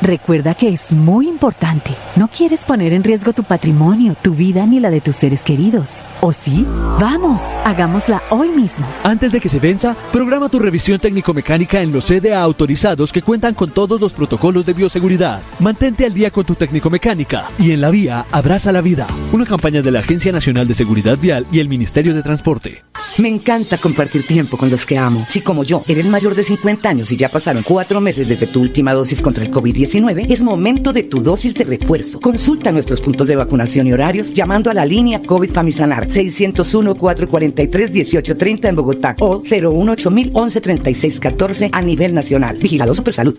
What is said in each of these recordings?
Recuerda que es muy importante. No quieres poner en riesgo tu patrimonio, tu vida ni la de tus seres queridos. ¿O sí? Vamos, hagámosla hoy mismo. Antes de que se venza, programa tu revisión técnico-mecánica en los CDA autorizados que cuentan con todos los protocolos de bioseguridad. Mantente al día con tu técnico-mecánica y en la vía abraza la vida. Una campaña de la Agencia Nacional de Seguridad Vial y el Ministerio de Transporte. Me encanta compartir tiempo con los que amo. Si como yo eres mayor de 50 años y ya pasaron cuatro meses desde tu última dosis contra el COVID-19, es momento de tu dosis de refuerzo. Consulta nuestros puntos de vacunación y horarios llamando a la línea COVID Famisanar 601-443-1830 en Bogotá o 018 1136 14 a nivel nacional. Vigilado Supersalud.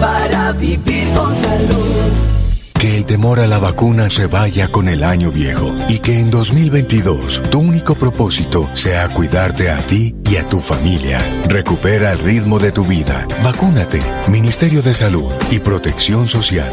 Para vivir con salud. Que el temor a la vacuna se vaya con el año viejo y que en 2022 tu único propósito sea cuidarte a ti y a tu familia. Recupera el ritmo de tu vida. Vacúnate. Ministerio de Salud y Protección Social.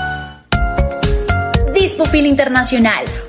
Dispofil Internacional,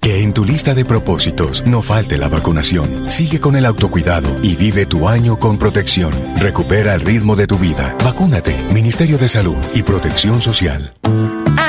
Que en tu lista de propósitos no falte la vacunación. Sigue con el autocuidado y vive tu año con protección. Recupera el ritmo de tu vida. Vacúnate. Ministerio de Salud y Protección Social.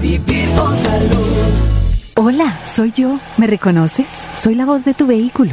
Vivir con salud. Hola, soy yo. ¿Me reconoces? Soy la voz de tu vehículo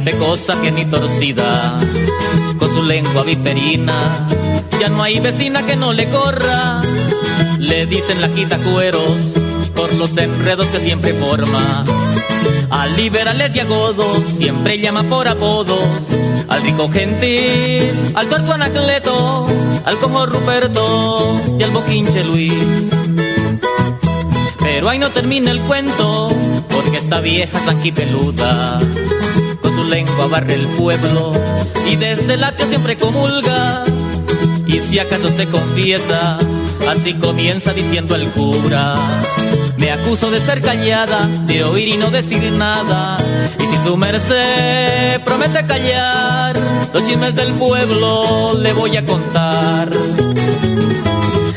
Caripecosa que ni torcida, con su lengua viperina, ya no hay vecina que no le corra. Le dicen la quita cueros por los enredos que siempre forma. A liberales y agodos siempre llama por apodos. Al rico gentil, al tuerto anacleto, al cojo Ruperto y al boquinche Luis. Pero ahí no termina el cuento, porque esta vieja peluda con su lengua barre el pueblo y desde el atrio siempre comulga. Y si acaso se confiesa, así comienza diciendo el cura. Me acuso de ser callada, de oír y no decir nada. Y si su merced promete callar, los chismes del pueblo le voy a contar.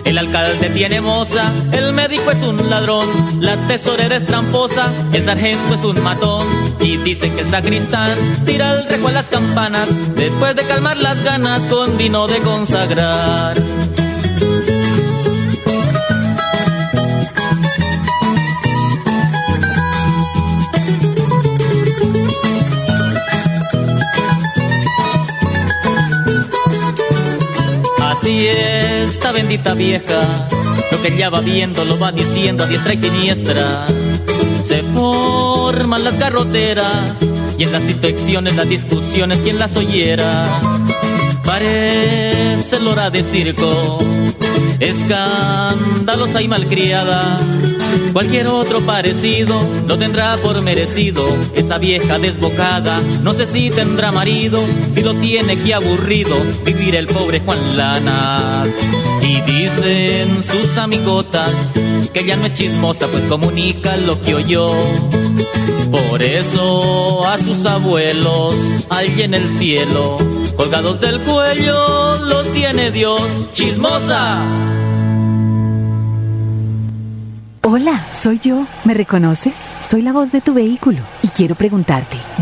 El alcalde tiene moza, el médico es un ladrón, la tesorera es tramposa, el sargento es un matón. Y dicen que el sacristán tira el rejo a las campanas, después de calmar las ganas con vino de consagrar. Así es, esta bendita vieja, lo que ella va viendo lo va diciendo a diestra y siniestra. Se forman las garroteras y en las inspecciones, las discusiones, quien las oyera. Parece lora de circo, escandalosa y malcriada. Cualquier otro parecido lo tendrá por merecido. Esa vieja desbocada, no sé si tendrá marido, si lo tiene que aburrido vivir el pobre Juan Lanas. Y dicen sus amigotas que ella no es chismosa, pues comunica lo que oyó. Por eso a sus abuelos, allí en el cielo, colgados del cuello, los tiene Dios. ¡Chismosa! Hola, soy yo. ¿Me reconoces? Soy la voz de tu vehículo y quiero preguntarte,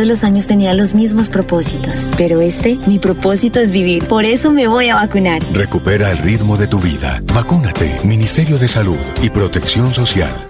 Todos los años tenía los mismos propósitos, pero este, mi propósito es vivir. Por eso me voy a vacunar. Recupera el ritmo de tu vida. Vacúnate. Ministerio de Salud y Protección Social.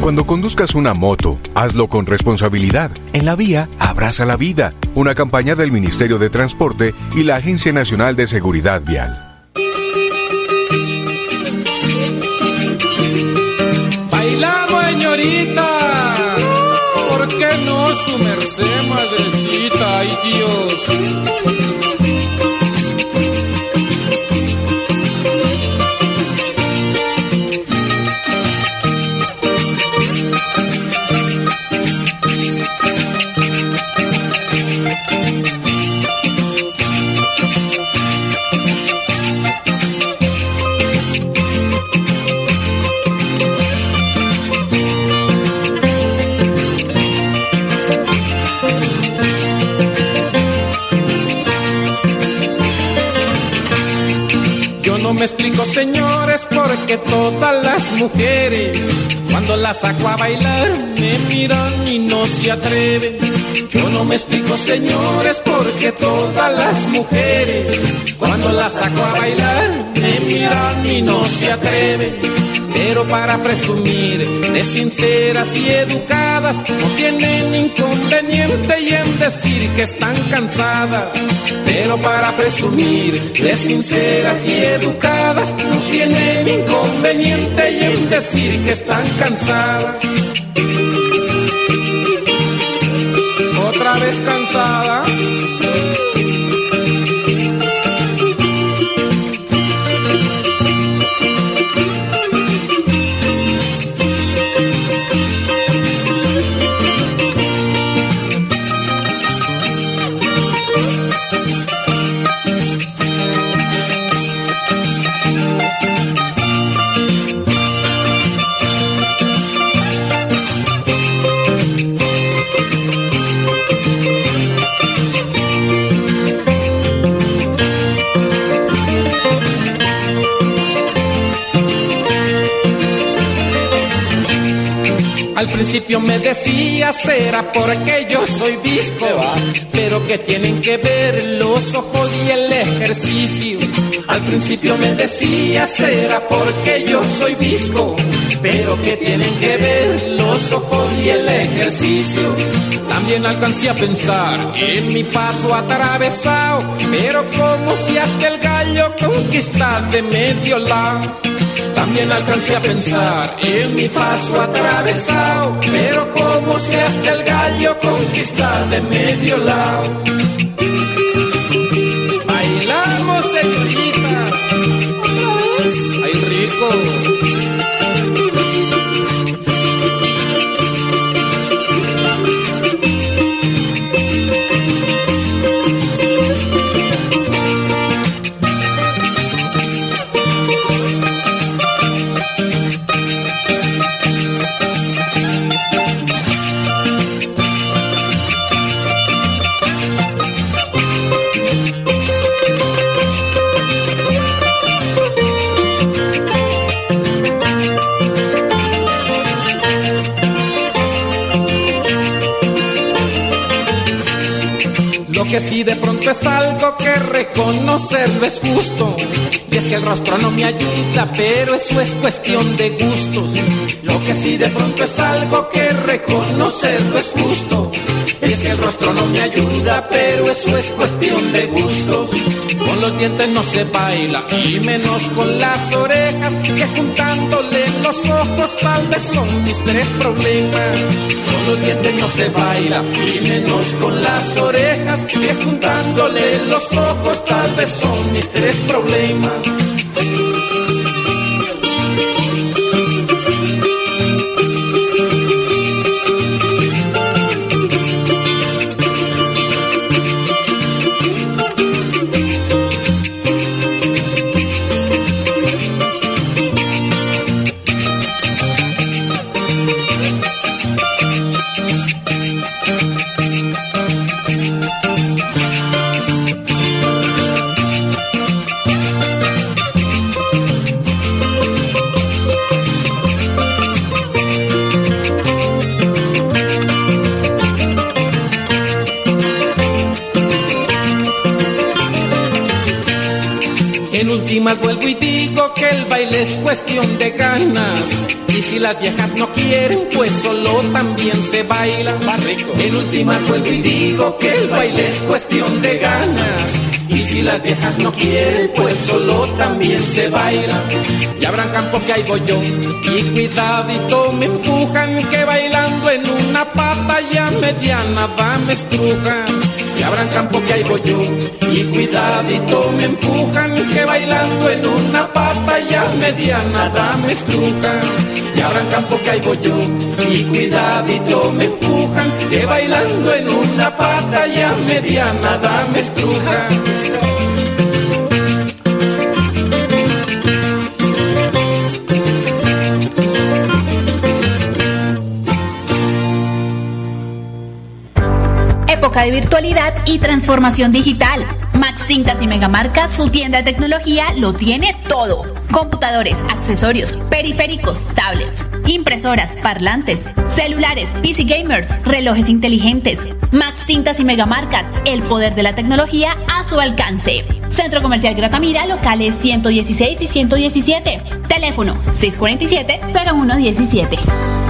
Cuando conduzcas una moto, hazlo con responsabilidad. En la vía, abraza la vida. Una campaña del Ministerio de Transporte y la Agencia Nacional de Seguridad Vial. Bailamos, señorita. ¿Por qué no su madrecita? Ay, Dios. Me explico, señores, porque todas las mujeres, cuando las saco a bailar, me miran y no se atreven. Yo no me explico, señores, porque todas las mujeres, cuando las saco a bailar, me miran y no se atreven. Pero para presumir de sinceras y educadas, no tienen inconveniente y en decir que están cansadas. Pero para presumir de sinceras y educadas, no tienen inconveniente y en decir que están cansadas. Otra vez cansada. Principio me decía será porque yo soy visco, pero que tienen que ver los ojos y el ejercicio. Al principio me decía será porque yo soy visco, pero que tienen que ver los ojos y el ejercicio. También alcancé a pensar en mi paso atravesado, pero como si hasta el gallo conquista de medio lado. También alcancé a pensar en mi paso atravesado, pero como se hace el gallo conquistar de medio lado. Bailamos, señorita. Ay, rico. Que sí de pronto es algo que reconocerlo es justo. Es que el rostro no me ayuda, pero eso es cuestión de gustos. Lo que sí de pronto es algo que reconocerlo es justo. Es que el rostro no me ayuda, pero eso es cuestión de gustos. Con los dientes no se baila, y menos con las orejas, que juntándole los ojos tal vez son mis tres problemas. Con los dientes no se baila, y menos con las orejas, que juntándole los ojos tal vez son mis tres problemas. En las viejas no quieren, pues solo también se baila. Más rico. En últimas vuelvo y digo que el baile es cuestión de ganas. Y si las viejas no quieren, pues solo también se baila. Y habrán campo que hay yo y cuidadito me empujan que bailando en una pata ya mediana va me estrujan. Y habrán campo que hay yo y cuidadito me empujan que bailando en una pata ya mediana da me estrujan. Y habrán campo que hay yo y cuidadito me empujan que bailando en una pata ya mediana da me estrujan. Época de virtualidad y transformación digital. Max Tintas y Megamarcas, su tienda de tecnología, lo tiene todo. Computadores, accesorios, periféricos, tablets, impresoras, parlantes, celulares, PC gamers, relojes inteligentes. Max Tintas y Megamarcas, el poder de la tecnología a su alcance. Centro Comercial Gratamira, locales 116 y 117. Teléfono 647-0117.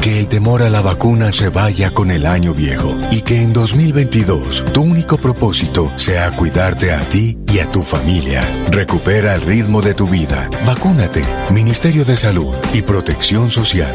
Que el temor a la vacuna se vaya con el año viejo y que en 2022 tu único propósito sea cuidarte a ti y a tu familia. Recupera el ritmo de tu vida. Vacúnate. Ministerio de Salud y Protección Social.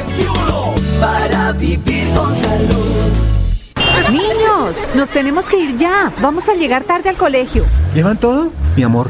Para vivir con salud. Niños, nos tenemos que ir ya. Vamos a llegar tarde al colegio. ¿Llevan todo? Mi amor,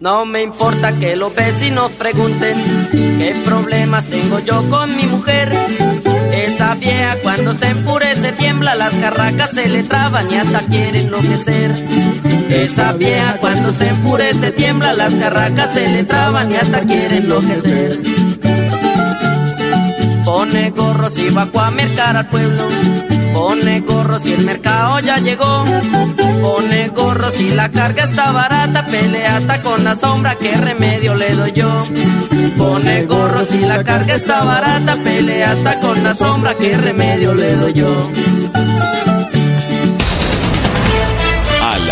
No me importa que los vecinos pregunten qué problemas tengo yo con mi mujer. Esa vieja cuando se enfurece tiembla, las carracas se le traban y hasta quiere enloquecer. Esa vieja cuando se enfurece tiembla, las carracas se le traban y hasta quiere enloquecer. Pone gorros y va a mercar al pueblo. Pone gorros y el mercado ya llegó. Pone gorros y la carga está barata. Pelea hasta con la sombra, ¿qué remedio le doy yo? Pone gorros y la carga está barata. Pelea hasta con la sombra, ¿qué remedio le doy yo?